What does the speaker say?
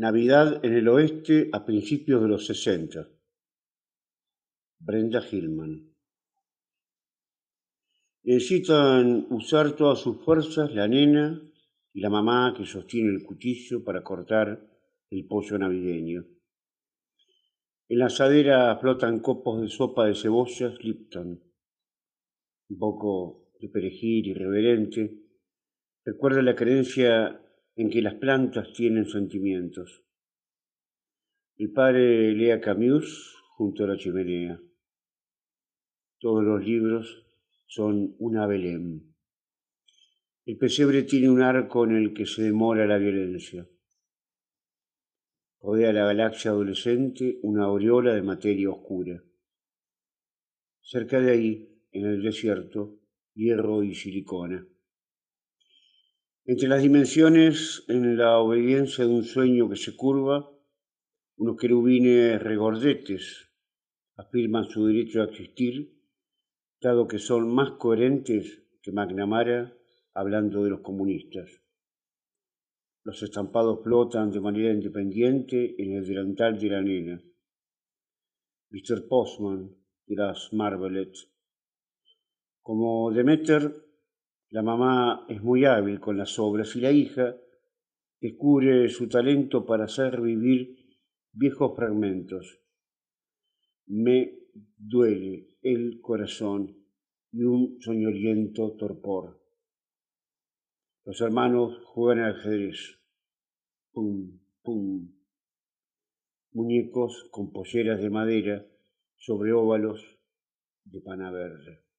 Navidad en el oeste a principios de los 60. Brenda Hillman. Necesitan usar todas sus fuerzas la nena y la mamá que sostiene el cuchillo para cortar el pollo navideño. En la asadera flotan copos de sopa de cebollas Lipton, un poco de perejil irreverente. Recuerda la creencia en que las plantas tienen sentimientos. El padre lee a Camus junto a la chimenea. Todos los libros son una Belén. El pesebre tiene un arco en el que se demora la violencia. Rodea la galaxia adolescente una aureola de materia oscura. Cerca de ahí, en el desierto, hierro y silicona. Entre las dimensiones, en la obediencia de un sueño que se curva, unos querubines regordetes afirman su derecho a existir, dado que son más coherentes que McNamara hablando de los comunistas. Los estampados flotan de manera independiente en el delantal de la nena. Mr. Postman de las Marvelet. Como Demeter la mamá es muy hábil con las obras y la hija descubre su talento para hacer vivir viejos fragmentos. Me duele el corazón y un soñoliento torpor. Los hermanos juegan al ajedrez. Pum, pum. Muñecos con polleras de madera sobre óvalos de pana verde.